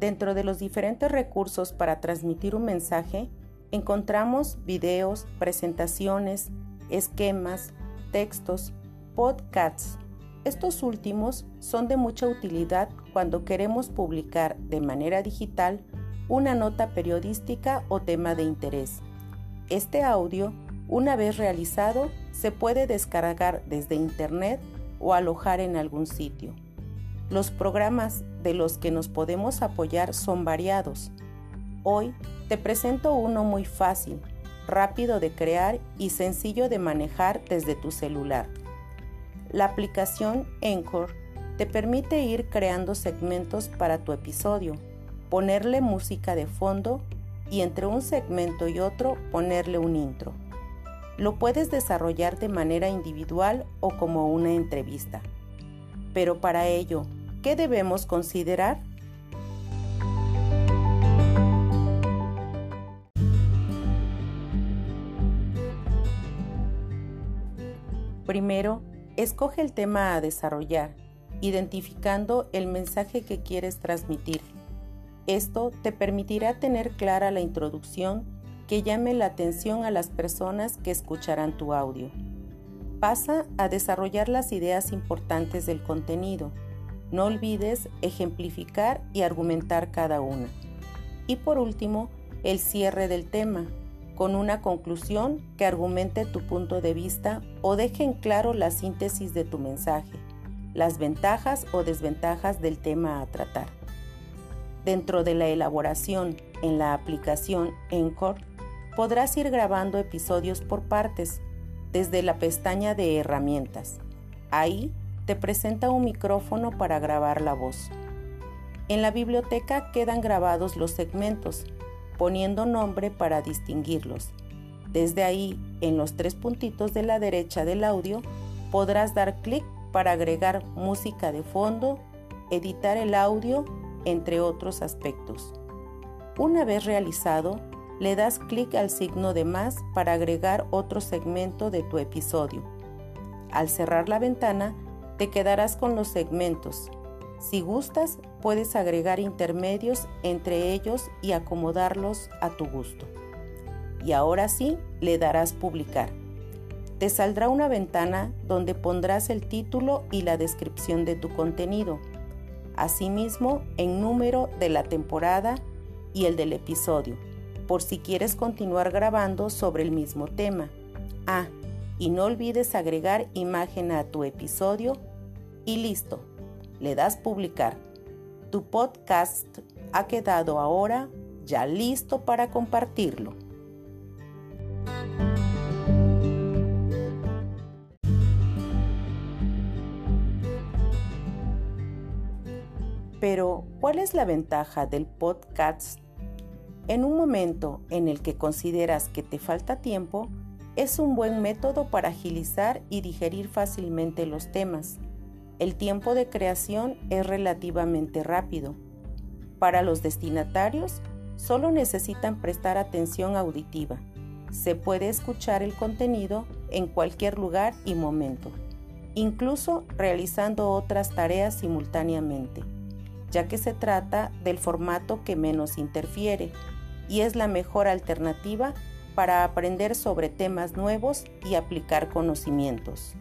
Dentro de los diferentes recursos para transmitir un mensaje, encontramos videos, presentaciones, esquemas, textos, podcasts. Estos últimos son de mucha utilidad cuando queremos publicar de manera digital una nota periodística o tema de interés. Este audio, una vez realizado, se puede descargar desde Internet o alojar en algún sitio. Los programas de los que nos podemos apoyar son variados. Hoy te presento uno muy fácil, rápido de crear y sencillo de manejar desde tu celular. La aplicación Encore te permite ir creando segmentos para tu episodio, ponerle música de fondo y entre un segmento y otro ponerle un intro. Lo puedes desarrollar de manera individual o como una entrevista. Pero para ello, ¿qué debemos considerar? Primero, escoge el tema a desarrollar, identificando el mensaje que quieres transmitir. Esto te permitirá tener clara la introducción que llame la atención a las personas que escucharán tu audio. Pasa a desarrollar las ideas importantes del contenido. No olvides ejemplificar y argumentar cada una. Y por último, el cierre del tema, con una conclusión que argumente tu punto de vista o deje en claro la síntesis de tu mensaje, las ventajas o desventajas del tema a tratar. Dentro de la elaboración en la aplicación Encore, podrás ir grabando episodios por partes desde la pestaña de herramientas. Ahí te presenta un micrófono para grabar la voz. En la biblioteca quedan grabados los segmentos, poniendo nombre para distinguirlos. Desde ahí, en los tres puntitos de la derecha del audio, podrás dar clic para agregar música de fondo, editar el audio entre otros aspectos. Una vez realizado, le das clic al signo de más para agregar otro segmento de tu episodio. Al cerrar la ventana, te quedarás con los segmentos. Si gustas, puedes agregar intermedios entre ellos y acomodarlos a tu gusto. Y ahora sí, le darás publicar. Te saldrá una ventana donde pondrás el título y la descripción de tu contenido asimismo en número de la temporada y el del episodio, por si quieres continuar grabando sobre el mismo tema. Ah, y no olvides agregar imagen a tu episodio y listo, le das publicar. Tu podcast ha quedado ahora ya listo para compartirlo. Pero, ¿cuál es la ventaja del podcast? En un momento en el que consideras que te falta tiempo, es un buen método para agilizar y digerir fácilmente los temas. El tiempo de creación es relativamente rápido. Para los destinatarios, solo necesitan prestar atención auditiva. Se puede escuchar el contenido en cualquier lugar y momento, incluso realizando otras tareas simultáneamente ya que se trata del formato que menos interfiere y es la mejor alternativa para aprender sobre temas nuevos y aplicar conocimientos.